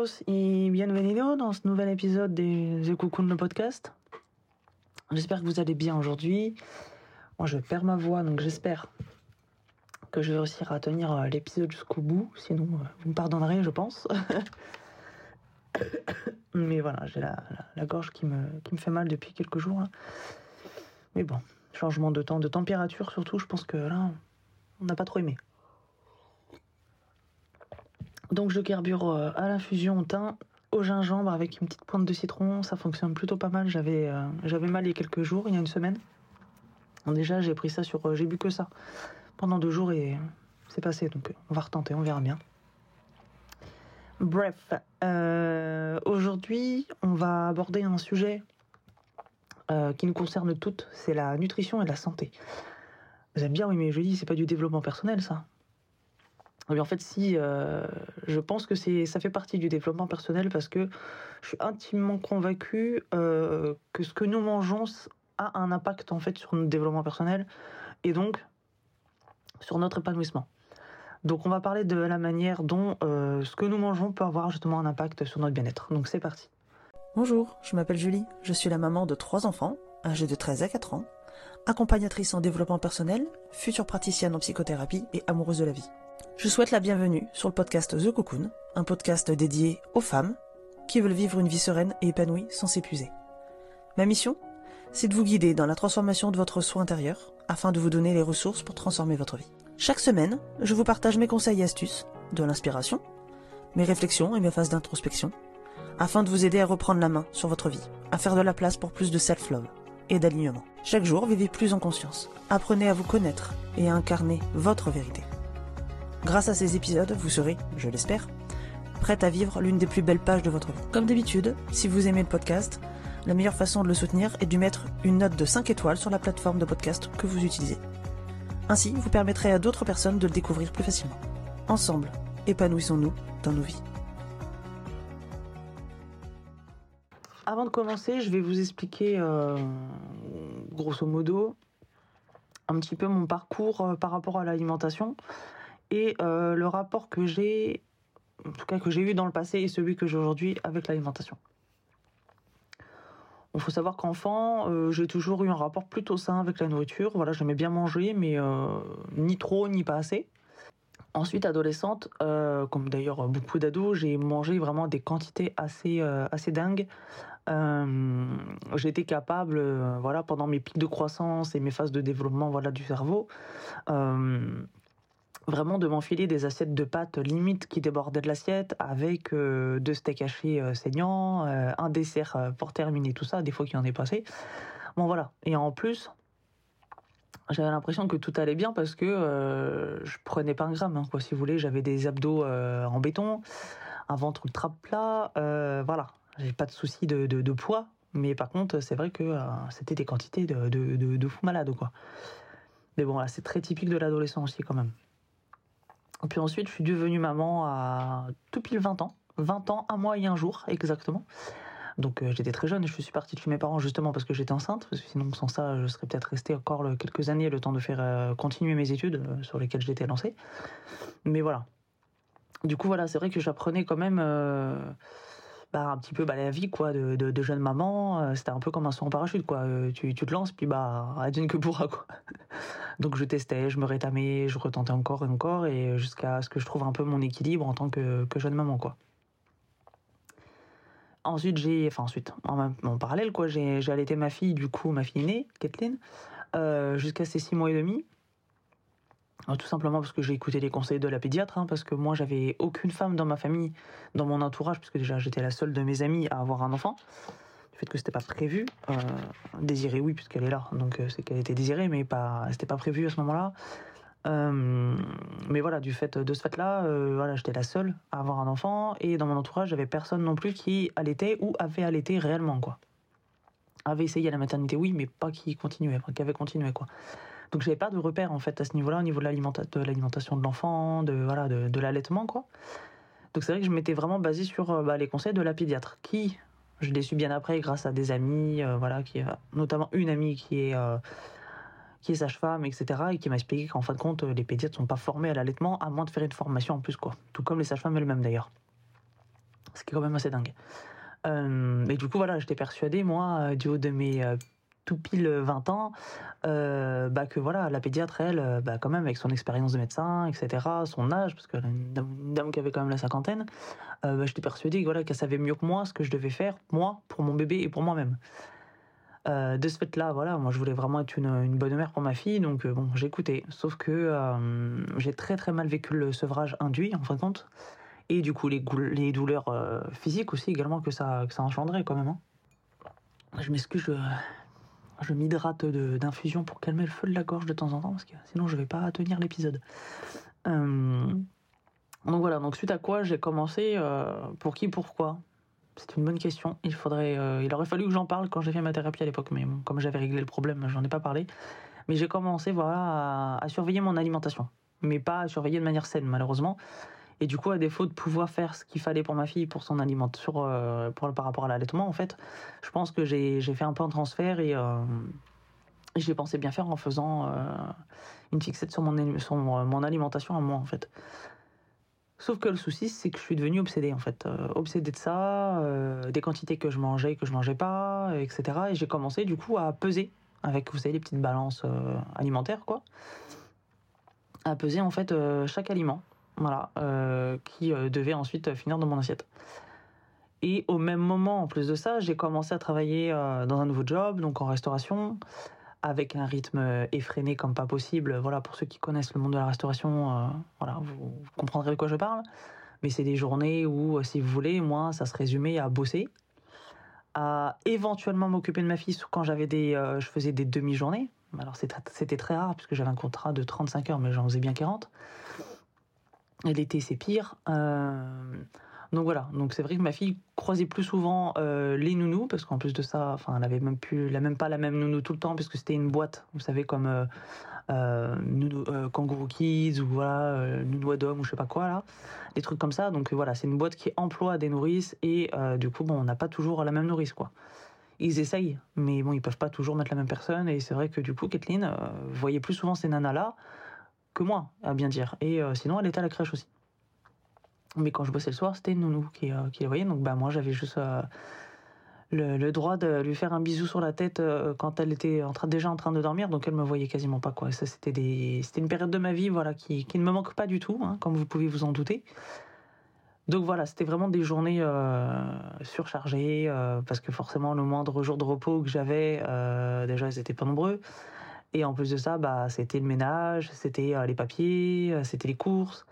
todos y bienvenido dans ce nouvel épisode des The Cocoon le podcast. J'espère que vous allez bien aujourd'hui. Moi je perds ma voix donc j'espère que je vais réussir à tenir euh, l'épisode jusqu'au bout. Sinon euh, vous me pardonnerez je pense. Mais voilà, j'ai la, gorge qui me, fait mal depuis quelques jours. Mais bon, changement de temps, de température surtout, je pense que là, on n'a pas trop aimé. Donc je carbure euh, à l'infusion au thym, au gingembre avec une petite pointe de citron. Ça fonctionne plutôt pas mal. J'avais euh, j'avais mal il y a quelques jours, il y a une semaine. Déjà j'ai pris ça sur, euh, j'ai bu que ça pendant deux jours et c'est passé. Donc on va retenter, on verra bien. Bref, aujourd'hui on va aborder un sujet qui nous concerne toutes, c'est la nutrition et la santé. Vous aimez bien, oui, mais je dis, c'est pas du développement personnel, ça. Mais en fait, si, euh, je pense que ça fait partie du développement personnel parce que je suis intimement convaincu euh, que ce que nous mangeons a un impact en fait sur notre développement personnel et donc sur notre épanouissement. Donc, on va parler de la manière dont euh, ce que nous mangeons peut avoir justement un impact sur notre bien-être. Donc, c'est parti. Bonjour, je m'appelle Julie, je suis la maman de trois enfants, âgés de 13 à 4 ans, accompagnatrice en développement personnel, future praticienne en psychothérapie et amoureuse de la vie. Je souhaite la bienvenue sur le podcast The Cocoon, un podcast dédié aux femmes qui veulent vivre une vie sereine et épanouie sans s'épuiser. Ma mission C'est de vous guider dans la transformation de votre soi intérieur afin de vous donner les ressources pour transformer votre vie. Chaque semaine, je vous partage mes conseils et astuces, de l'inspiration, mes réflexions et mes phases d'introspection, afin de vous aider à reprendre la main sur votre vie, à faire de la place pour plus de self-love et d'alignement. Chaque jour, vivez plus en conscience. Apprenez à vous connaître et à incarner votre vérité. Grâce à ces épisodes, vous serez, je l'espère, prête à vivre l'une des plus belles pages de votre vie. Comme d'habitude, si vous aimez le podcast, la meilleure façon de le soutenir est de mettre une note de 5 étoiles sur la plateforme de podcast que vous utilisez. Ainsi, vous permettrez à d'autres personnes de le découvrir plus facilement. Ensemble, épanouissons-nous dans nos vies. Avant de commencer, je vais vous expliquer, euh, grosso modo, un petit peu mon parcours euh, par rapport à l'alimentation et euh, le rapport que j'ai, en tout cas que j'ai eu dans le passé et celui que j'ai aujourd'hui avec l'alimentation. Il faut savoir qu'enfant, euh, j'ai toujours eu un rapport plutôt sain avec la nourriture. Voilà, j'aimais bien manger, mais euh, ni trop ni pas assez. Ensuite, adolescente, comme d'ailleurs beaucoup d'ados, j'ai mangé vraiment des quantités assez, assez dingues. J'étais capable, voilà, pendant mes pics de croissance et mes phases de développement, voilà, du cerveau, vraiment de m'enfiler des assiettes de pâtes limite qui débordaient de l'assiette avec euh, deux steaks hachés euh, saignants, euh, un dessert euh, pour terminer tout ça, des fois qu'il en est passé. Bon voilà. Et en plus, j'avais l'impression que tout allait bien parce que euh, je prenais pas un gramme, hein, quoi, si vous voulez. J'avais des abdos en béton, un ventre ultra plat, voilà. J'ai pas de souci de, de- poids, mais par contre, c'est vrai que c'était des quantités de, de, de, de fou malade, quoi. Mais bon, là, c'est très typique de l'adolescent aussi, quand même. Et puis ensuite, je suis devenue maman à tout pile 20 ans. 20 ans, un mois et un jour, exactement. Donc euh, j'étais très jeune, je suis partie de chez mes parents justement parce que j'étais enceinte, sinon sans ça je serais peut-être restée encore quelques années le temps de faire euh, continuer mes études euh, sur lesquelles j'étais lancée. Mais voilà. Du coup voilà, c'est vrai que j'apprenais quand même bah, un petit peu bah, la vie quoi de, de- jeune maman. Euh, C'était un peu comme un saut en parachute quoi. Euh, tu, tu te lances puis bah advienne que pourra quoi. Donc je testais, je me rétamais, je retentais encore et encore et jusqu'à ce que je trouve un peu mon équilibre en tant que, que jeune maman quoi. Ensuite, j'ai, enfin ensuite, en, en parallèle, quoi, j'ai, allaité ma fille, du coup, ma fille aînée, Kathleen, euh, jusqu'à ses six mois et demi. Euh, Tout simplement parce que j'ai écouté les conseils de la pédiatre, hein, parce que moi, j'avais aucune femme dans ma famille, dans mon entourage, puisque déjà j'étais la seule de mes amis à avoir un enfant. Du fait que c'était pas prévu, euh, désirée, oui, puisqu'elle est là, donc euh, c'est qu'elle était désirée, mais pas, c'était pas prévu à ce moment-là. Euh, mais voilà, du fait de ce fait-là, euh, voilà, j'étais la seule à avoir un enfant et dans mon entourage, j'avais personne non plus qui allaitait ou avait allaité réellement, quoi. Avait essayé à la maternité, oui, mais pas qui continuait, qui avait continué, quoi. Donc j'avais pas de repère en fait à ce niveau-là, au niveau de l'alimenta- de l'alimentation de l'enfant, de voilà, de, de l'allaitement, quoi. Donc c'est vrai que je m'étais vraiment basée sur euh, bah, les conseils de la pédiatre, qui je l'ai su bien après grâce à des amis, euh, voilà, qui, euh, notamment une amie qui est euh, qui est sage-femme, etc., et qui m'a expliqué qu'en fin de compte, les pédiatres sont pas formés à l'allaitement, à moins de faire une formation en plus, quoi. Tout comme les sages-femmes elles-mêmes, d'ailleurs. Ce qui est quand même assez dingue. Euh, et du coup, voilà, j'étais persuadée, moi, du haut de mes tout pile 20 ans, euh, bah que voilà, la pédiatre, elle, bah quand même avec son expérience de médecin, etc., son âge, parce qu'elle une une dame qui avait quand même la cinquantaine, euh, bah, j'étais persuadée voilà, qu'elle savait mieux que moi ce que je devais faire, moi, pour mon bébé et pour moi-même. Euh, de ce fait-là, voilà, moi je voulais vraiment être une, bonne mère pour ma fille, donc bon, j'écoutais. Sauf que j'ai très très mal vécu le sevrage induit, en fin de compte, et du coup les, douleurs physiques aussi également que ça, que ça engendrait quand même. Hein. Je m'excuse, je m'hydrate d'infusion pour calmer le feu de la gorge de temps en temps, parce que sinon je vais pas tenir l'épisode. Euh, donc voilà, donc suite à quoi j'ai commencé, euh, pour qui, pourquoi? C'est une bonne question. Il, faudrait, euh, il aurait fallu que j'en parle quand j'ai fait ma thérapie à l'époque, mais comme j'avais réglé le problème, j'en ai pas parlé. Mais j'ai commencé voilà, à, surveiller mon alimentation, mais pas à surveiller de manière saine, malheureusement. Et du coup, à défaut de pouvoir faire ce qu'il fallait pour ma fille, pour son alimentation, euh, par rapport à l'allaitement, en fait, je pense que j'ai fait un peu un transfert et, euh, j'ai pensé bien faire en faisant euh, une fixette sur, mon, alimentation à moi, en fait. Sauf que le souci, c'est que je suis devenue obsédée, en fait. Euh, obsédée de ça, des quantités que je mangeais, que je mangeais pas, etc. Et j'ai commencé, du coup, à peser avec, vous savez, les petites balances alimentaires, quoi. À peser, en fait, chaque aliment voilà, euh, qui euh, devait ensuite finir dans mon assiette. Et au même moment, en plus de ça, j'ai commencé à travailler euh, dans un nouveau job, donc en restauration, avec un rythme effréné comme pas possible. Voilà, pour ceux qui connaissent le monde de la restauration, voilà, vous, comprendrez de quoi je parle. Mais c'est des journées où, si vous voulez, moi, ça se résumait à bosser, à éventuellement m'occuper de ma fille quand j'avais des, je faisais des demi-journées. Alors c'était très rare puisque j'avais un contrat de 35 heures, mais j'en faisais bien 40. Et l'été, c'est pire. Euh, donc voilà, donc c'est vrai que ma fille croisait plus souvent euh, les nounous, parce qu'en plus de ça, enfin, elle avait même plus, elle même pas la même nounou tout le temps, puisque c'était une boîte, vous savez, comme euh, nounou, Kangaroo Kids ou voilà, nounou Adam ou je sais pas quoi là, des trucs comme ça. Donc voilà, c'est une boîte qui emploie des nourrices et du coup, bon, on n'a pas toujours la même nourrice quoi. Ils essayent, mais bon, ils peuvent pas toujours mettre la même personne. Et c'est vrai que du coup, Kathleen voyait plus souvent ces nanas là moi, à bien dire. Et euh, sinon, elle était à la crèche aussi. Mais quand je bossais le soir, c'était nounou qui, euh, qui la voyait. Donc bah, moi, j'avais juste euh, le, droit de lui faire un bisou sur la tête quand elle était déjà en train de dormir. Donc elle me voyait quasiment pas. Quoi. ça, c'était, des, c'était une période de ma vie voilà, qui, qui ne me manque pas du tout, hein, comme vous pouvez vous en douter. Donc voilà, c'était vraiment des journées euh, surchargées, euh, parce que forcément, le moindre jour de repos que j'avais, euh, déjà, ils étaient pas nombreux. Et en plus de ça, bah, c'était le ménage, c'était euh, les papiers, euh, c'était les courses.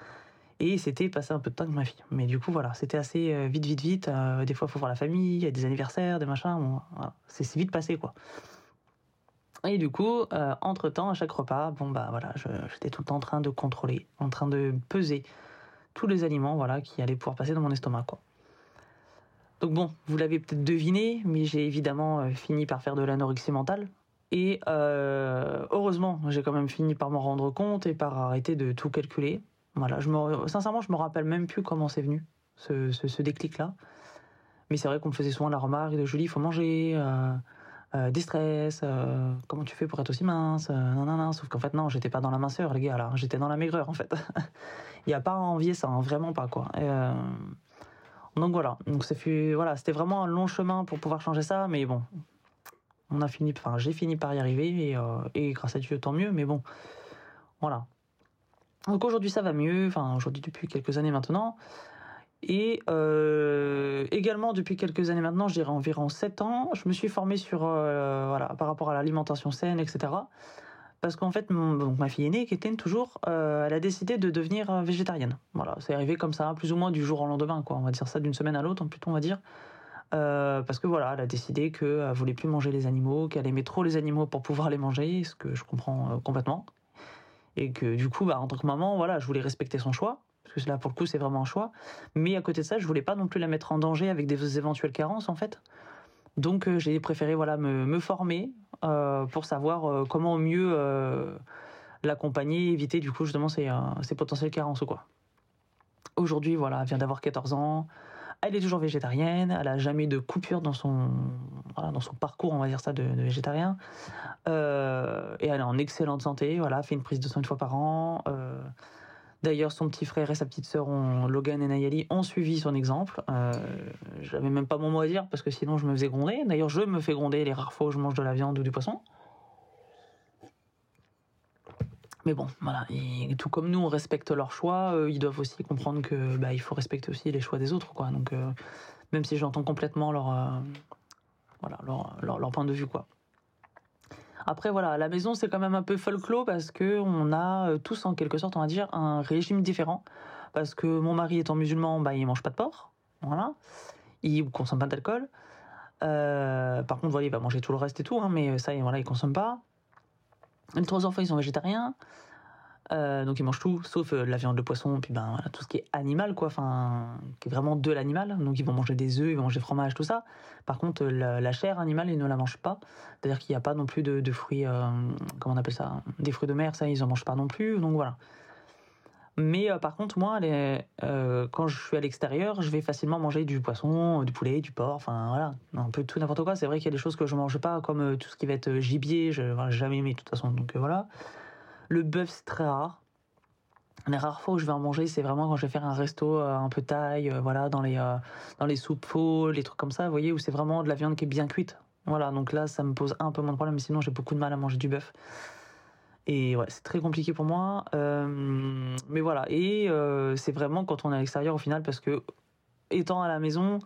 Et c'était passer un peu de temps avec ma fille. Mais du coup, voilà, c'était assez euh, vite, vite, vite. des fois, il faut voir la famille, il y a des anniversaires, des machins. C'est vite passé, quoi. Et du coup, entre temps, à chaque repas, bon bah voilà, j'étais tout le temps en train de contrôler, en train de peser tous les aliments, voilà, qui allaient pouvoir passer dans mon estomac, quoi. Donc bon, vous l'avez peut-être deviné, mais j'ai évidemment fini par faire de l'anorexie mentale. Et euh, heureusement, j'ai quand même fini par m'en rendre compte et par arrêter de tout calculer. Voilà, je me, sincèrement, je me rappelle même plus comment c'est venu, ce, ce, déclic-là. Mais c'est vrai qu'on me faisait souvent la remarque de Julie, il faut manger, euh, euh, des stress, euh, comment tu fais pour être aussi mince, non, non, non. Sauf qu'en fait, non, j'étais pas dans la minceur, les gars, là. J'étais dans la maigreur, en fait. Il n'y a pas à envier ça, hein, vraiment pas, quoi. Donc voilà, donc c'était voilà, vraiment un long chemin pour pouvoir changer ça, mais bon, on a fini, enfin j'ai fini par y arriver et, euh, et, grâce à Dieu tant mieux. Mais bon, voilà. Donc aujourd'hui ça va mieux. Enfin aujourd'hui depuis quelques années maintenant. Et euh, également depuis quelques années maintenant, je dirais environ 7 ans, je me suis formé sur euh, voilà par rapport à l'alimentation saine, etc. Parce qu'en fait, donc ma fille aînée, Kéten, toujours, euh, elle a décidé de devenir végétarienne. Voilà, c'est arrivé comme ça, plus ou moins du jour au lendemain, quoi. On va dire ça d'une semaine à l'autre, plutôt on va dire. Euh, parce que voilà, elle a décidé qu'elle voulait plus manger les animaux, qu'elle aimait trop les animaux pour pouvoir les manger, ce que je comprends euh, complètement. Et que du coup, bah, en tant que maman, voilà, je voulais respecter son choix, parce que là, pour le coup, c'est vraiment un choix. Mais à côté de ça, je voulais pas non plus la mettre en danger avec des éventuelles carences, en fait. Donc, euh, j'ai préféré voilà, me, me former pour savoir comment au mieux l'accompagner, éviter du coup justement ces, ces potentielles carences ou quoi. Aujourd'hui, voilà, elle vient d'avoir 14 ans. Elle est toujours végétarienne, elle a jamais de coupure dans son, dans son parcours, on va dire ça, de, végétarien. Euh, et elle est en excellente santé, voilà, fait une prise de sang une fois par an. Euh, D'ailleurs, son petit frère et sa petite sœur, Logan et Nayeli, ont suivi son exemple. Euh, J'avais même pas mon mot à dire parce que sinon je me faisais gronder. D'ailleurs, je me fais gronder les rares fois où je mange de la viande ou du poisson. Mais bon, voilà. Tout comme nous, on respecte leurs choix, ils doivent aussi comprendre que bah, il faut respecter aussi les choix des autres, quoi. Donc, euh, même si j'entends complètement leur, euh, voilà, leur, leur, point de vue, quoi. Après, voilà, la maison, c'est quand même un peu folklore parce que on a euh, tous, en quelque sorte, on va dire, un régime différent. Parce que mon mari étant musulman, bah, il mange pas de porc, voilà. Il consomme pas d'alcool. Euh, par contre, voilà, il va manger tout le reste et tout, hein, mais ça, voilà, il consomme pas. Les trois enfants, ils sont végétariens. Euh, donc ils mangent tout, sauf euh, la viande, le poisson, puis ben tout ce qui est animal, quoi, enfin, qui est vraiment de l'animal. Donc ils vont manger des œufs, ils vont manger fromage, tout ça. Par contre, la, la chair animale, ils ne la mangent pas. C'est-à-dire qu'il n'y a pas non plus de, fruits, euh, comment on appelle ça, des fruits de mer, ça ils en mangent pas non plus. Donc voilà. Mais euh, par contre, moi, euh, quand je suis à l'extérieur, je vais facilement manger du poisson, du poulet, du porc, enfin voilà, un peu tout n'importe quoi. C'est vrai qu'il y a des choses que je mange pas, comme euh, tout ce qui va être gibier, je n'ai jamais aimé de toute façon. Donc voilà. Le bœuf, c'est très rare. Les rares fois où je vais en manger, c'est vraiment quand je vais faire un resto un peu taille, voilà, dans les, dans les soupes faux, les trucs comme ça, vous voyez, où c'est vraiment de la viande qui est bien cuite. Voilà, donc là, ça me pose un peu moins de problème, sinon, j'ai beaucoup de mal à manger du bœuf. Et c'est très compliqué pour moi. Euh, mais voilà, et euh, c'est vraiment quand on est à l'extérieur au final, parce que étant à la maison,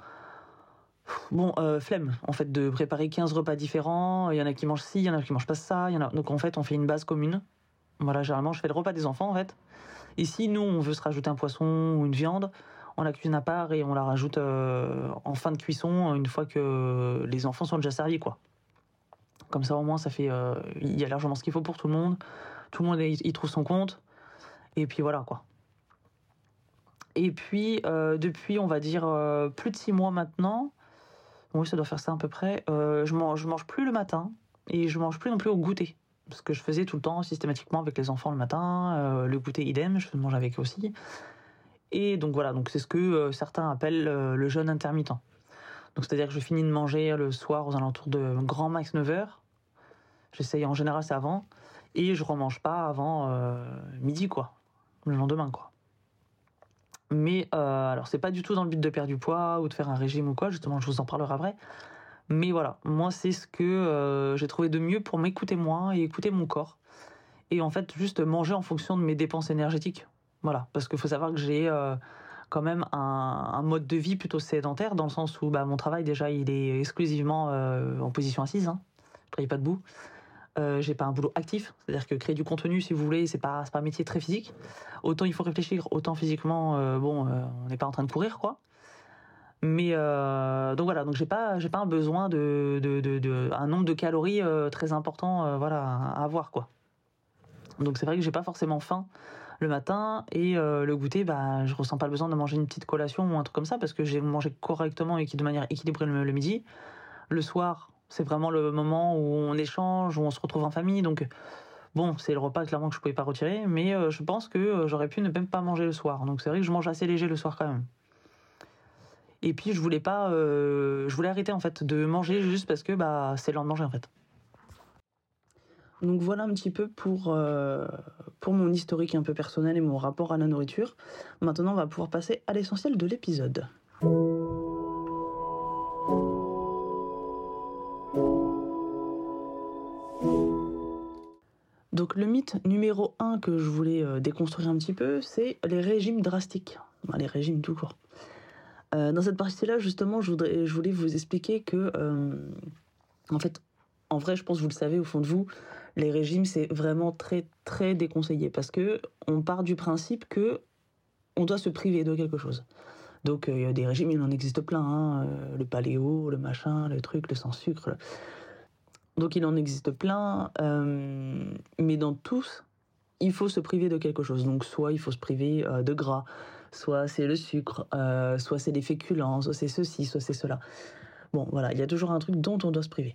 bon, euh, flemme en fait de préparer 15 repas différents. Il y en a qui mangent ci, il y en a qui mangent pas ça. Y en a... Donc en fait, on fait une base commune. Voilà, généralement, je fais le repas des enfants en fait. Ici, nous, on veut se rajouter un poisson ou une viande. On la cuisine à part et on la rajoute en fin de cuisson une fois que les enfants sont déjà servis, quoi. Comme ça, au moins, ça fait, euh, il y a largement ce qu'il faut pour tout le monde. Tout le monde y trouve son compte. Et puis voilà, quoi. Et puis, euh, depuis, on va dire, euh, plus de six mois maintenant, oui, ça doit faire ça à peu près, je, mange, je mange plus le matin et je mange plus non plus au goûter. Ce que je faisais tout le temps, systématiquement, avec les enfants le matin. Le goûter idem, je mange avec eux aussi. Et donc voilà, donc c'est ce que certains appellent le jeûne intermittent. Donc c'est-à-dire que je finis de manger le soir aux alentours de grand max 9 heures. J'essaye en général c'est avant et je remange pas avant euh, midi quoi, le lendemain quoi. Mais euh, alors c'est pas du tout dans le but de perdre du poids ou de faire un régime ou quoi, justement je vous en parlerai après. Mais voilà, moi c'est ce que euh, j'ai trouvé de mieux pour m'écouter moi et écouter mon corps. Et en fait juste manger en fonction de mes dépenses énergétiques. Voilà, parce qu'il faut savoir que j'ai euh, quand même un, mode de vie plutôt sédentaire dans le sens où bah, mon travail déjà il est exclusivement en position assise, hein. je travaille pas debout. Euh, j'ai pas un boulot actif, c'est-à-dire que créer du contenu, si vous voulez, c'est pas pas un métier très physique. Autant il faut réfléchir, autant physiquement, euh, bon, euh, on n'est pas en train de courir, quoi. Mais donc voilà, donc j'ai pas j'ai pas un besoin de, de, de, un nombre de calories très important, voilà, à avoir, quoi. Donc c'est vrai que j'ai pas forcément faim le matin et le goûter, bah je ressens pas le besoin de manger une petite collation ou un truc comme ça parce que j'ai mangé correctement et de manière équilibrée le midi. Le soir, c'est vraiment le moment où on échange, où on se retrouve en famille. Donc, bon, c'est le repas clairement que je pouvais pas retirer, mais euh, je pense que euh, j'aurais pu ne même pas manger le soir. Donc, c'est vrai que je mange assez léger le soir quand même. Et puis, je voulais pas, euh, je voulais arrêter en fait de manger juste parce que bah c'est l'heure de manger en fait. Donc voilà un petit peu pour, pour mon historique un peu personnel et mon rapport à la nourriture. Maintenant, on va pouvoir passer à l'essentiel de l'épisode. Le mythe numéro un que je voulais euh, déconstruire un petit peu, c'est les régimes drastiques. Les régimes tout court. Euh, dans cette partie-là, justement, je, voulais vous expliquer que, euh, en fait, en vrai, je pense que vous le savez au fond de vous, les régimes, c'est vraiment très, très déconseillé parce que on part du principe que on doit se priver de quelque chose. Donc, il y a des régimes, il en existe plein, hein, le paléo, le machin, le truc, le sans sucre. Donc il en existe plein, euh, mais dans tous, il faut se priver de quelque chose. Donc soit il faut se priver euh, de gras, soit c'est le sucre, euh, soit c'est les féculents, soit c'est ceci, soit c'est cela. Bon, voilà, il y a toujours un truc dont on doit se priver.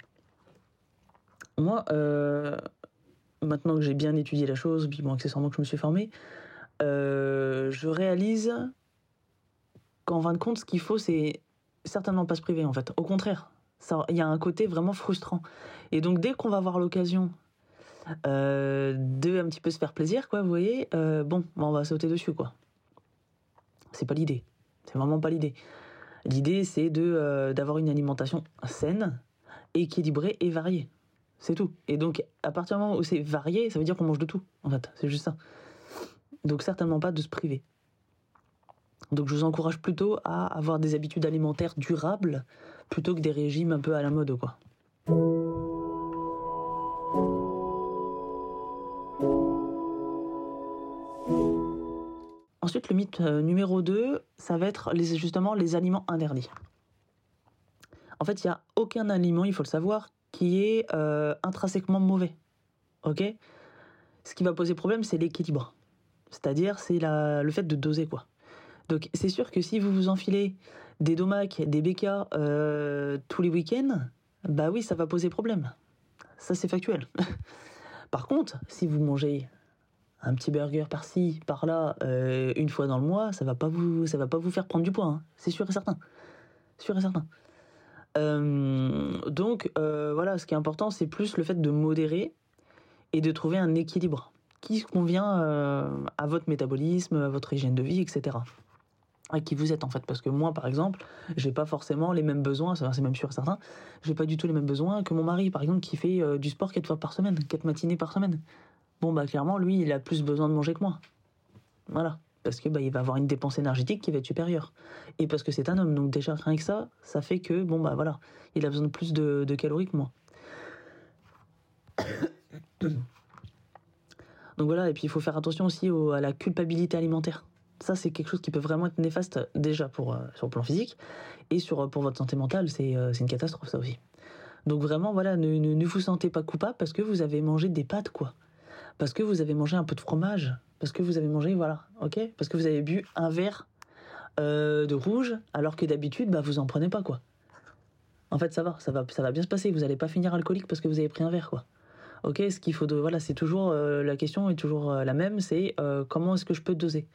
Moi, maintenant que j'ai bien étudié la chose, puis bon, accessoirement que je me suis formé, euh, je réalise qu'en fin de compte, ce qu'il faut, c'est certainement pas se priver, en fait. Au contraire, il y a un côté vraiment frustrant. Et donc, dès qu'on va avoir l'occasion euh, de un petit peu se faire plaisir, quoi, vous voyez, euh, bon, on va sauter dessus, quoi. C'est pas l'idée. C'est vraiment pas l'idée. L'idée, c'est de euh, d'avoir une alimentation saine, équilibrée et variée. C'est tout. Et donc, à partir du moment où c'est varié, ça veut dire qu'on mange de tout, en fait. C'est juste ça. Donc, certainement pas de se priver. Donc, je vous encourage plutôt à avoir des habitudes alimentaires durables plutôt que des régimes un peu à la mode, quoi. Le mythe euh, numéro 2, ça va être les, justement les aliments interdits. En fait, il n'y a aucun aliment, il faut le savoir, qui est euh, intrinsèquement mauvais. Ok? Ce qui va poser problème, c'est l'équilibre. C'est-à-dire, c'est le fait de doser, quoi. Donc, c'est sûr que si vous vous enfilez des domacs, des bécas euh, tous les week-ends, bah oui, ça va poser problème. Ça, c'est factuel. Par contre, si vous mangez un petit burger par-ci, par-là, euh, une fois dans le mois, ça va pas vous, ça va pas vous faire prendre du poids, hein. c'est sûr et certain, sûr et certain. Euh, donc euh, voilà, ce qui est important, c'est plus le fait de modérer et de trouver un équilibre qui convient à votre métabolisme, à votre hygiène de vie, etc. À qui vous êtes en fait, parce que moi, par exemple, j'ai pas forcément les mêmes besoins, c'est même sûr et certain, j'ai pas du tout les mêmes besoins que mon mari, par exemple, qui fait du sport quatre fois par semaine, quatre matinées par semaine. Bon, bah clairement, lui, il a plus besoin de manger que moi. Voilà. Parce que bah, il va avoir une dépense énergétique qui va être supérieure. Et parce que c'est un homme. Donc déjà, rien que ça, ça fait que, bon, bah voilà, il a besoin de plus de, calories que moi. Donc voilà, et puis il faut faire attention aussi à la culpabilité alimentaire. Ça, c'est quelque chose qui peut vraiment être néfaste déjà pour, euh, sur le plan physique et sur, pour votre santé mentale, c'est euh, une catastrophe ça aussi. Donc vraiment, voilà, ne, ne, ne, vous sentez pas coupable parce que vous avez mangé des pâtes, quoi parce que vous avez mangé un peu de fromage, parce que vous avez mangé, voilà, ok Parce que vous avez bu un verre euh, de rouge, alors que d'habitude, bah, vous en prenez pas, quoi. En fait, ça va, ça va, ça va bien se passer. Vous n'allez pas finir alcoolique parce que vous avez pris un verre, quoi. Ok, ce qu'il faut de, voilà, c'est toujours euh, la question est toujours euh, la même, c'est comment est-ce que je peux doser?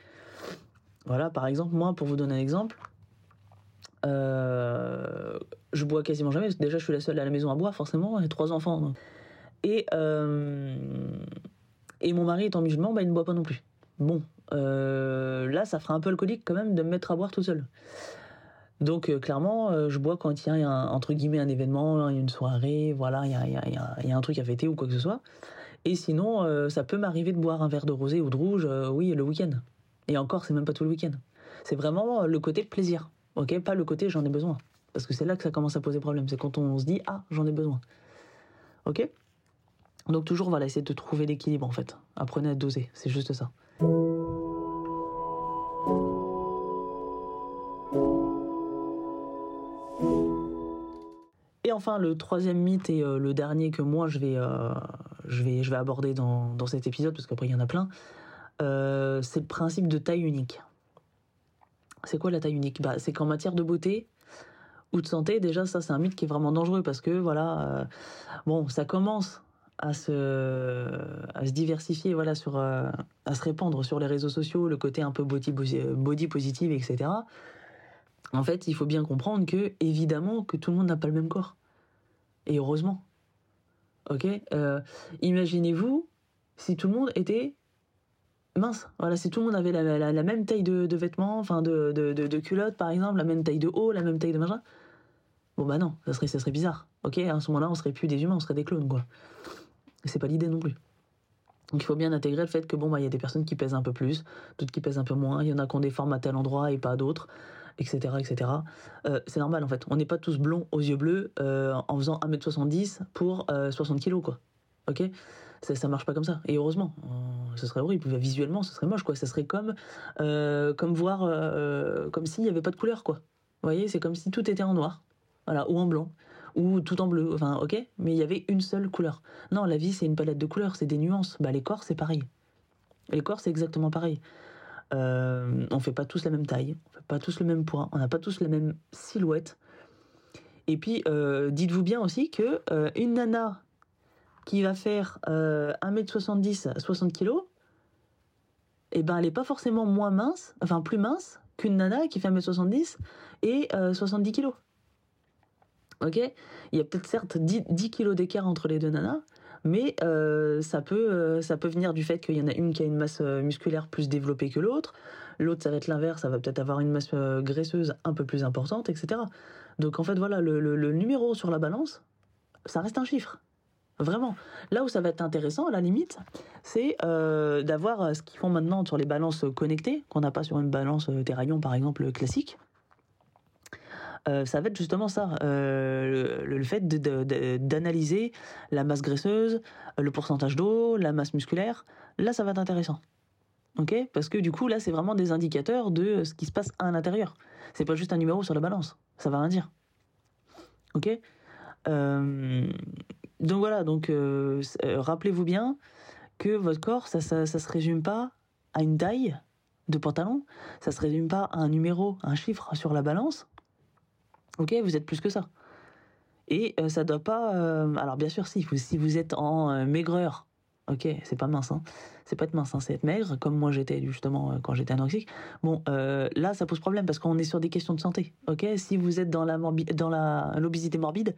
Voilà, par exemple, moi, pour vous donner un exemple, je bois quasiment jamais. déjà, je suis la seule à la maison à boire, forcément, j'ai trois enfants. Et et mon mari étant musulman, bah, il ne boit pas non plus. Bon, euh, là, ça fera un peu alcoolique quand même de me mettre à boire tout seul. Donc euh, clairement, euh, je bois quand il y a un, entre guillemets un événement, une soirée, voilà, il y a, y, a, y a, un truc à fêter ou quoi que ce soit. Et sinon, ça peut m'arriver de boire un verre de rosé ou de rouge, oui, le week-end. Et encore, c'est même pas tout le week-end. C'est vraiment le côté plaisir, ok? Pas le côté j'en ai besoin. Parce que c'est là que ça commence à poser problème. C'est quand on se dit ah j'en ai besoin, ok? Donc toujours, voilà, essayer de trouver l'équilibre en fait. Apprenez à doser, c'est juste ça. Et enfin, le troisième mythe et euh, le dernier que moi je vais, euh, je vais, je vais aborder dans, dans cet épisode, parce qu'après il y en a plein, euh, c'est le principe de taille unique. C'est quoi la taille unique? Bah, C'est qu'en matière de beauté, ou de santé, déjà ça c'est un mythe qui est vraiment dangereux parce que voilà, bon ça commence à se, diversifier, voilà, sur, euh, à se répandre sur les réseaux sociaux, le côté un peu body, body positive, etc. En fait, il faut bien comprendre que, évidemment, que tout le monde n'a pas le même corps. Et heureusement. Ok? Euh, Imaginez-vous si tout le monde était mince. Voilà, si tout le monde avait la, même taille de, vêtements, enfin de, de, de, culottes par exemple, la même taille de haut, la même taille de machin. Bon bah non, ça serait, ça serait bizarre. Ok? À ce moment-là, on serait plus des humains, on serait des clones, quoi c'est pas l'idée non plus. Donc il faut bien intégrer le fait que bon bah il y a des personnes qui pèsent un peu plus, d'autres qui pèsent un peu moins, il y en a qui ont des formes à tel endroit et pas d'autres, etc. etc. Euh, c'est normal en fait. On n'est pas tous blonds aux yeux bleus euh, en faisant 1m70 pour 60 euh, kg quoi. Ok? Ça, ça marche pas comme ça. Et heureusement, ce serait horrible. Visuellement, ce serait moche quoi. Ça serait comme, comme voir, comme s'il n'y avait pas de couleur quoi. Voyez, c'est comme si tout était en noir, voilà, ou en blanc ou tout en bleu, enfin ok, mais il y avait une seule couleur. Non, la vie c'est une palette de couleurs, c'est des nuances. Bah les corps c'est pareil. Les corps c'est exactement pareil. Euh, on fait pas tous la même taille, on fait pas tous le même poids, on n'a pas tous la même silhouette. Et puis euh, dites-vous bien aussi que euh, une nana qui va faire 1m70 60 kg, eh ben elle est pas forcément moins mince, enfin plus mince qu'une nana qui fait 1m70 et 70 kg ok? Il y a peut-être certes 10, kilos d'écart entre les deux nanas, Mais euh, ça, peut, euh, ça peut venir du fait qu'il y en a une qui a une masse euh, musculaire plus développée que l'autre. L'autre, ça va être l'inverse, ça va peut-être avoir une masse graisseuse un peu plus importante, etc. Donc en fait, voilà, le, numéro sur la balance, ça reste un chiffre. Vraiment. Là où ça va être intéressant, à la limite, c'est d'avoir ce qu'ils font maintenant sur les balances connectées, qu'on n'a pas sur une balance Terraillon, par exemple, classique. Euh, ça va être justement ça, euh, le, fait d'analyser la masse graisseuse, le pourcentage d'eau, la masse musculaire. Là, ça va être intéressant. Ok? Parce que du coup, là, c'est vraiment des indicateurs de ce qui se passe à l'intérieur. C'est pas juste un numéro sur la balance. Ça va rien dire. Ok? Euh, Donc voilà, donc rappelez-vous bien que votre corps, ça, ça, ça se résume pas à une taille de pantalon, ça se résume pas à un numéro, un chiffre sur la balance. Ok, vous êtes plus que ça. Et euh, ça doit pas. euh, alors bien sûr, si vous, si vous êtes en euh, maigreur, ok, c'est pas mince, hein. c'est pas être mince, hein, c'est être maigre, comme moi j'étais justement euh, quand j'étais anorexique. Bon, là ça pose problème parce qu'on est sur des questions de santé, ok. Si vous êtes dans la dans la l'obésité morbide,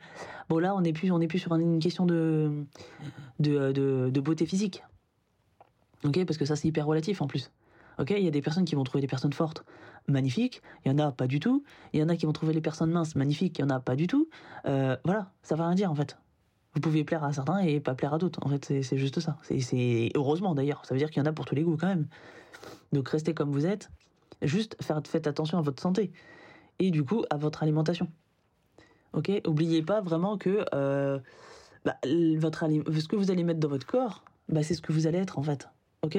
bon là on est plus on est plus sur une question de de, de, de beauté physique, ok, parce que ça c'est hyper relatif en plus. Ok, il y a des personnes qui vont trouver des personnes fortes magnifiques, il y en a pas du tout. Il y en a qui vont trouver les personnes minces magnifiques, il y en a pas du tout. Euh, voilà, ça va rien dire en fait. Vous pouvez plaire à certains et pas plaire à d'autres. En fait, c'est- juste ça. C'est- heureusement d'ailleurs. Ça veut dire qu'il y en a pour tous les goûts quand même. Donc restez comme vous êtes. Juste faites attention à votre santé et du coup à votre alimentation. Ok, oubliez pas vraiment que euh, bah, ce que vous allez mettre dans votre corps, bah, c'est ce que vous allez être en fait. Ok?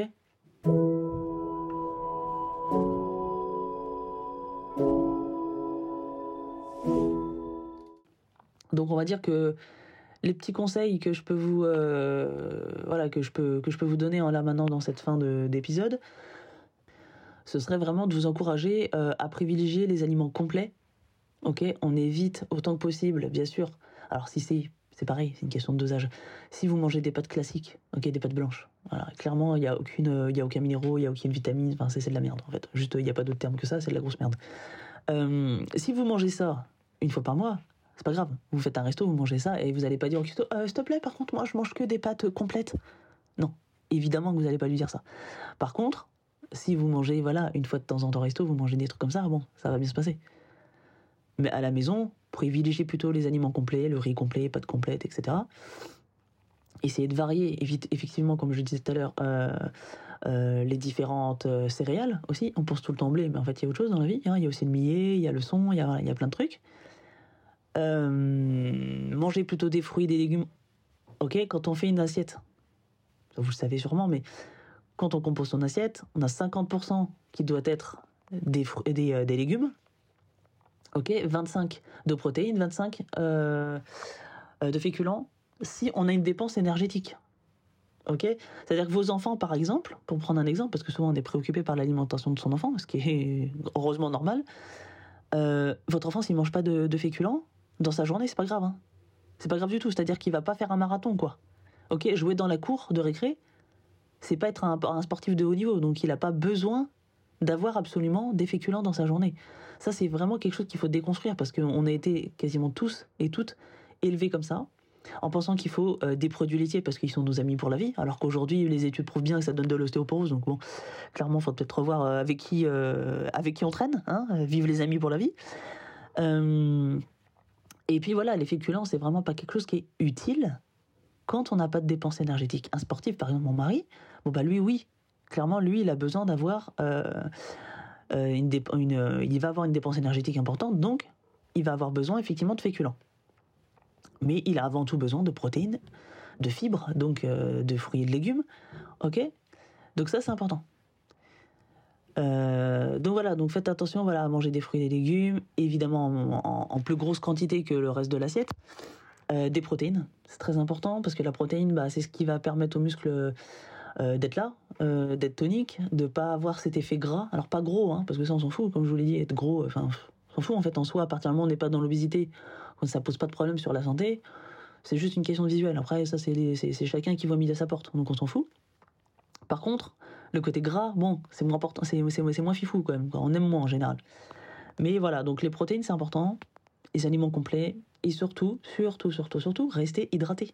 Donc on va dire que les petits conseils que je peux vous euh, voilà que je peux que je peux vous donner en là maintenant dans cette fin de- d'épisode, ce serait vraiment de vous encourager euh, à privilégier les aliments complets. Ok, on évite autant que possible, bien sûr. Alors si c'est c'est pareil, c'est une question de dosage. Si vous mangez des pâtes classiques, ok, des pâtes blanches, voilà, clairement il y a aucune euh, y a aucun minéraux, il y a aucune vitamine, enfin c'est de la merde en fait. Juste il n'y a pas d'autre terme que ça, c'est de la grosse merde. Si vous mangez ça une fois par mois, c'est pas grave. Vous faites un resto, vous mangez ça et vous allez pas dire au cuistot, Euh, s'il te plaît, par contre, moi je mange que des pâtes complètes. Non, évidemment que vous allez pas lui dire ça. Par contre, si vous mangez, voilà, une fois de temps en temps au resto, vous mangez des trucs comme ça, bon, ça va bien se passer. Mais à la maison, privilégiez plutôt les aliments complets, le riz complet, pâtes complètes, etc. Essayez de varier, évite, effectivement, comme je disais tout à l'heure, euh, euh, les différentes euh, céréales aussi. On pense tout le temps au blé, mais en fait, il y a autre chose dans la vie. hein. Il y a aussi le millet, il y a le son, il y il y a plein de trucs. Euh, manger plutôt des fruits, des légumes. Ok, quand on fait une assiette, vous le savez sûrement, mais quand on compose son assiette, on a 50% qui doit être des, fruits, des, euh, des légumes. Ok, 25 de protéines, 25 euh, euh, de féculents, si on a une dépense énergétique. Ok C'est-à-dire que vos enfants, par exemple, pour prendre un exemple, parce que souvent on est préoccupé par l'alimentation de son enfant, ce qui est heureusement normal, euh, votre enfant, s'il mange pas de, de féculents, dans sa journée, c'est pas grave. hein. C'est pas grave du tout. C'est-à-dire qu'il va pas faire un marathon, quoi. Ok, jouer dans la cour de récré, c'est pas être un, sportif de haut niveau. Donc il n'a pas besoin d'avoir absolument des féculents dans sa journée. Ça, c'est vraiment quelque chose qu'il faut déconstruire parce qu'on a été quasiment tous et toutes élevés comme ça, en pensant qu'il faut euh, des produits laitiers parce qu'ils sont nos amis pour la vie, alors qu'aujourd'hui, les études prouvent bien que ça donne de l'ostéoporose. Donc bon, clairement, il faut peut-être revoir euh, avec qui, euh, avec qui on traîne. Hein, vive les amis pour la vie. Et puis voilà, les féculents, c'est vraiment pas quelque chose qui est utile quand on n'a pas de dépenses énergétiques. Un sportif, par exemple mon mari, bon bah lui, oui, clairement, lui, il a besoin d'avoir euh, euh, une, euh, il va avoir une dépense énergétique importante, donc il va avoir besoin effectivement de féculents. Mais il a avant tout besoin de protéines, de fibres, donc de fruits et de légumes. Ok? Donc ça, c'est important. Euh, donc voilà, donc faites attention voilà, à manger des fruits et des légumes, évidemment en, plus grosse quantité que le reste de l'assiette. Euh, des protéines, c'est très important parce que la protéine, bah, c'est ce qui va permettre aux muscles euh, d'être là, d'être toniques, de pas avoir cet effet gras. Alors pas gros, hein, parce que ça on s'en fout, comme je vous l'ai dit, être gros, enfin, on s'en fout en fait en soi, à partir du moment où on n'est pas dans l'obésité, ça pose pas de problème sur la santé. C'est juste une question de visuel. Après, ça, c'est chacun qui voit midi à sa porte, donc on s'en fout. Par contre, le côté gras, bon, c'est moins important, c'est moins fifou quand même. On aime moins en général. Mais voilà, donc les protéines, c'est important, les aliments complets, et surtout, surtout, surtout, surtout, rester hydraté.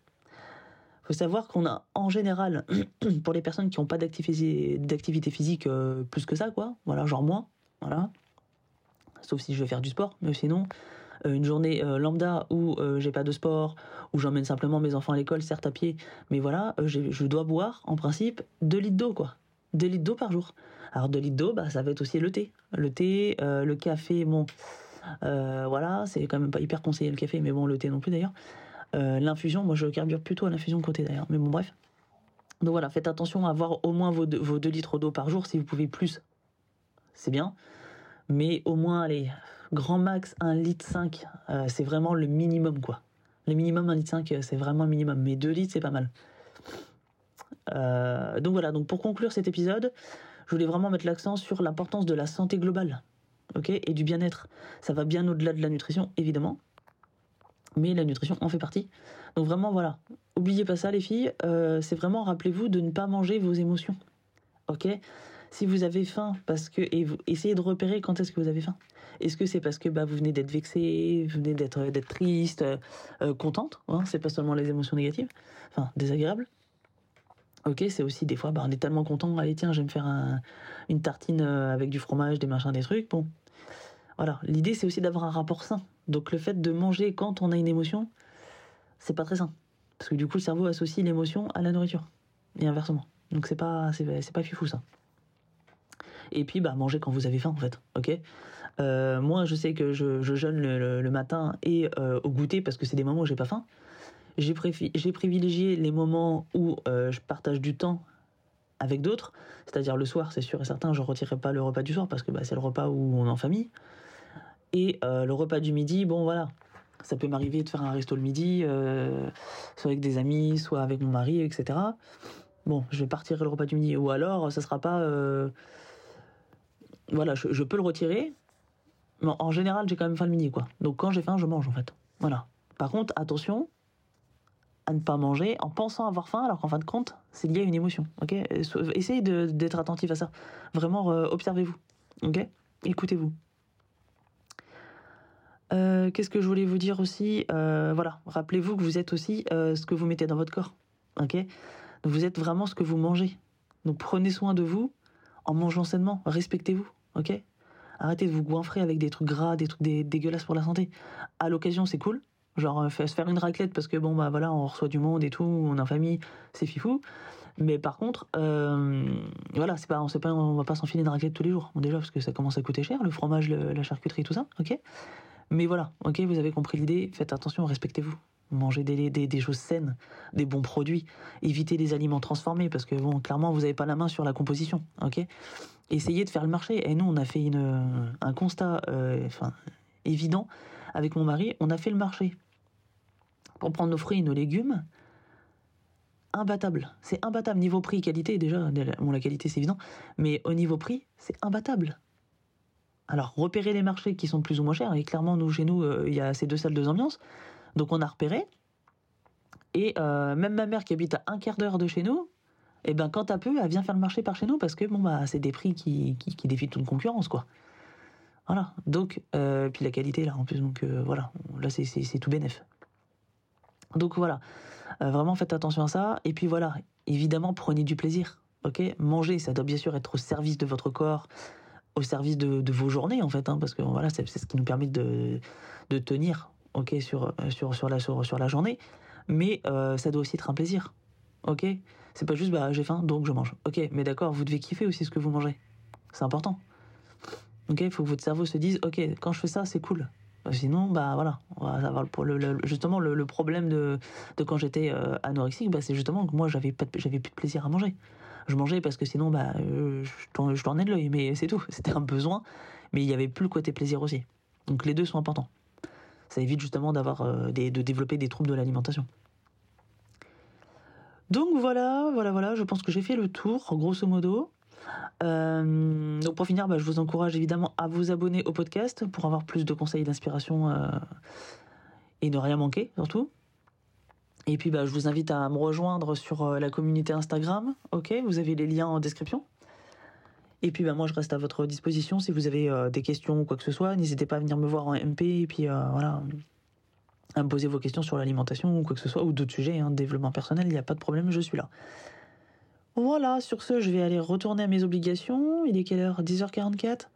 faut savoir qu'on a en général, pour les personnes qui n'ont pas d'activité physique euh, plus que ça, quoi, voilà, genre moi, voilà, sauf si je veux faire du sport, mais sinon, euh, une journée euh, lambda où j'ai pas de sport, où j'emmène simplement mes enfants à l'école, certes à pied, mais voilà, je dois boire en principe 2 litres d'eau, quoi. 2 litres d'eau par jour. Alors 2 litres d'eau, bah, ça va être aussi le thé. Le thé, le café, bon, voilà, c'est quand même pas hyper conseillé le café, mais bon, le thé non plus d'ailleurs. Euh, l'infusion, moi je carbure plutôt à l'infusion côté d'ailleurs. Mais bon, bref. Donc voilà, faites attention à avoir au moins vos 2, litres d'eau par jour. Si vous pouvez plus, c'est bien. Mais au moins, allez, grand max 1 litre 5, euh, c'est vraiment le minimum quoi. Le minimum 1 litre 5, c'est vraiment le minimum. Mais 2 litres, c'est pas mal. Euh, donc voilà, donc pour conclure cet épisode, je voulais vraiment mettre l'accent sur l'importance de la santé globale ok, et du bien-être. Ça va bien au-delà de la nutrition, évidemment mais la nutrition en fait partie. Donc vraiment, voilà, oubliez pas ça les filles, euh, c'est vraiment, rappelez-vous de ne pas manger vos émotions. Ok Si vous avez faim, parce que, et vous, essayez de repérer quand est-ce que vous avez faim. Est-ce que c'est parce que bah, vous venez d'être vexé, vous venez d'être, d'être triste, euh, contente, hein, c'est pas seulement les émotions négatives, enfin désagréables. Ok, c'est aussi des fois, bah, on est tellement content, allez tiens, je vais me faire une tartine euh, avec du fromage, des machins, des trucs. Bon, voilà, l'idée c'est aussi d'avoir un rapport sain. Donc le fait de manger quand on a une émotion, c'est pas très sain. Parce que du coup, le cerveau associe l'émotion à la nourriture. Et inversement. Donc c'est pas, c'est, pas fifou ça. Et puis, bah, manger quand vous avez faim, en fait. Ok? Euh, Moi, je sais que je, jeûne le, matin et euh, au goûter parce que c'est des moments où j'ai pas faim. J'ai, privilégié les moments où euh, je partage du temps avec d'autres. C'est-à-dire le soir, c'est sûr et certain, je ne retirerai pas le repas du soir parce que bah, c'est le repas où on est en famille. Et euh, le repas du midi, bon voilà, ça peut m'arriver de faire un resto le midi, euh, soit avec des amis, soit avec mon mari, etc. Bon, je vais partir le repas du midi. Ou alors, ça sera pas. Voilà, je, peux le retirer. Mais en général, j'ai quand même faim le midi, quoi. Donc quand j'ai faim, je mange, en fait. Voilà. Par contre, attention à ne pas manger en pensant avoir faim, alors qu'en fin de compte, c'est lié à une émotion. Ok? Essayez d'être attentif à ça. Vraiment, observez-vous. Ok? Écoutez-vous. Euh, qu'est-ce que je voulais vous dire aussi? Euh, Voilà, rappelez-vous que vous êtes aussi euh, ce que vous mettez dans votre corps. Ok? Vous êtes vraiment ce que vous mangez. Donc prenez soin de vous en mangeant sainement. Respectez-vous. Ok? Arrêtez de vous goinfrer avec des trucs gras, des trucs dégueulasses pour la santé. À l'occasion, c'est cool. Genre se faire une raclette parce que bon bah voilà, on reçoit du monde et tout, on est en famille, c'est fifou. Mais par contre, voilà, c'est pas, on pas, on va pas s'enfiler une raclette tous les jours. déjà parce que ça commence à coûter cher, le fromage, la charcuterie, tout ça. Ok mais voilà, ok, vous avez compris l'idée, faites attention, respectez-vous. Mangez des, des, choses saines, des bons produits. Évitez les aliments transformés parce que, bon, clairement, vous n'avez pas la main sur la composition, ok Essayez de faire le marché. Et nous, on a fait une, un constat euh, évident avec mon mari. On a fait le marché pour prendre nos fruits et nos légumes. Imbattable. C'est imbattable. Niveau prix, qualité, déjà, bon, la qualité, c'est évident. Mais au niveau prix, c'est imbattable. Alors, repérer les marchés qui sont plus ou moins chers, et clairement, nous, chez nous, euh, il y a ces deux salles, de ambiances. Donc, on a repéré. Et euh, même ma mère qui habite à un quart d'heure de chez nous, eh ben, quand elle peut, elle vient faire le marché par chez nous parce que bon, bah, c'est des prix qui, qui, défient toute concurrence, quoi. Voilà. Donc, euh, puis la qualité, là, en plus, donc voilà. Là, c'est tout bénef. Donc, voilà. vraiment, faites attention à ça. Et puis, voilà. Évidemment, prenez du plaisir. Ok? Manger, ça doit bien sûr être au service de votre corps, au service de, vos journées en fait, hein, parce que voilà, c'est ce qui nous permet de, de tenir, ok, sur, sur, sur, la, sur, sur la journée. Mais euh, ça doit aussi être un plaisir, ok? C'est pas juste bah j'ai faim donc je mange, ok. Mais d'accord, vous devez kiffer aussi ce que vous mangez, c'est important. Ok, il faut que votre cerveau se dise, ok, quand je fais ça, c'est cool. Sinon, bah voilà, on va avoir justement le, problème de, de quand j'étais euh, anorexique, bah, c'est justement que moi j'avais pas j'avais plus de plaisir à manger je mangeais parce que sinon, bah, euh, je, tournais de l'œil, mais c'est tout. C'était un besoin, mais il n'y avait plus le côté plaisir aussi. Donc les deux sont importants. Ça évite justement d'avoir euh, de développer des troubles de l'alimentation. Donc voilà, voilà, voilà, je pense que j'ai fait le tour, grosso modo. Euh, donc pour finir, bah, je vous encourage évidemment à vous abonner au podcast pour avoir plus de conseils d'inspiration et ne rien manquer surtout. Et puis, bah, je vous invite à me rejoindre sur euh, la communauté Instagram. Ok, vous avez les liens en description. Et puis, bah, moi, je reste à votre disposition. Si vous avez euh, des questions ou quoi que ce soit, n'hésitez pas à venir me voir en MP. Et puis, euh, voilà. à me poser vos questions sur l'alimentation ou quoi que ce soit, ou d'autres sujets, hein, développement personnel, il n'y a pas de problème, je suis là. Voilà, sur ce, je vais aller retourner à mes obligations. Il est quelle heure? 10h44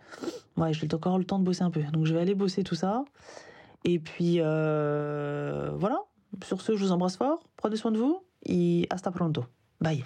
Ouais, j'ai encore le temps de bosser un peu. Donc je vais aller bosser tout ça. Et puis euh, voilà, sur ce, je vous embrasse fort. Prenez soin de vous et hasta pronto. Bye.